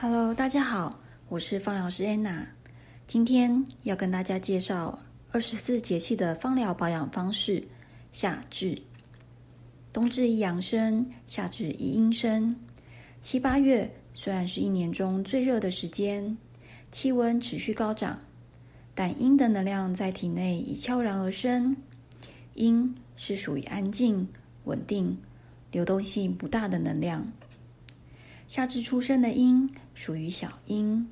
Hello，大家好，我是芳疗师安娜。今天要跟大家介绍二十四节气的芳疗保养方式。夏至，冬至宜阳生，夏至宜阴生。七八月虽然是一年中最热的时间，气温持续高涨，但阴的能量在体内已悄然而生。阴是属于安静、稳定、流动性不大的能量。夏至出生的阴属于小阴，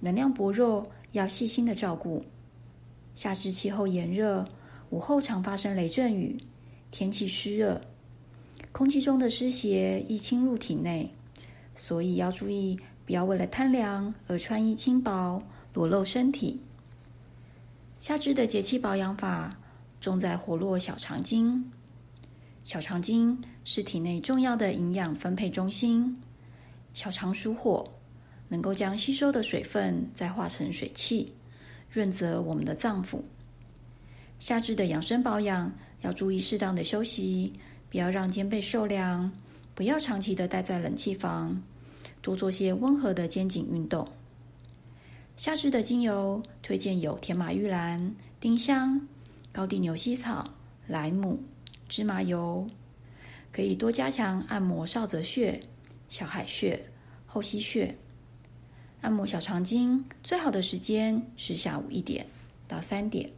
能量薄弱，要细心的照顾。夏至气候炎热，午后常发生雷阵雨，天气湿热，空气中的湿邪易侵入体内，所以要注意，不要为了贪凉而穿衣轻薄，裸露身体。夏至的节气保养法重在活络小肠经，小肠经是体内重要的营养分配中心。小肠属火，能够将吸收的水分再化成水气，润泽我们的脏腑。夏至的养生保养要注意适当的休息，不要让肩背受凉，不要长期的待在冷气房，多做些温和的肩颈运动。夏至的精油推荐有天马玉兰、丁香、高地牛膝草、莱姆、芝麻油，可以多加强按摩少泽穴。小海穴、后溪穴，按摩小肠经最好的时间是下午一点到三点。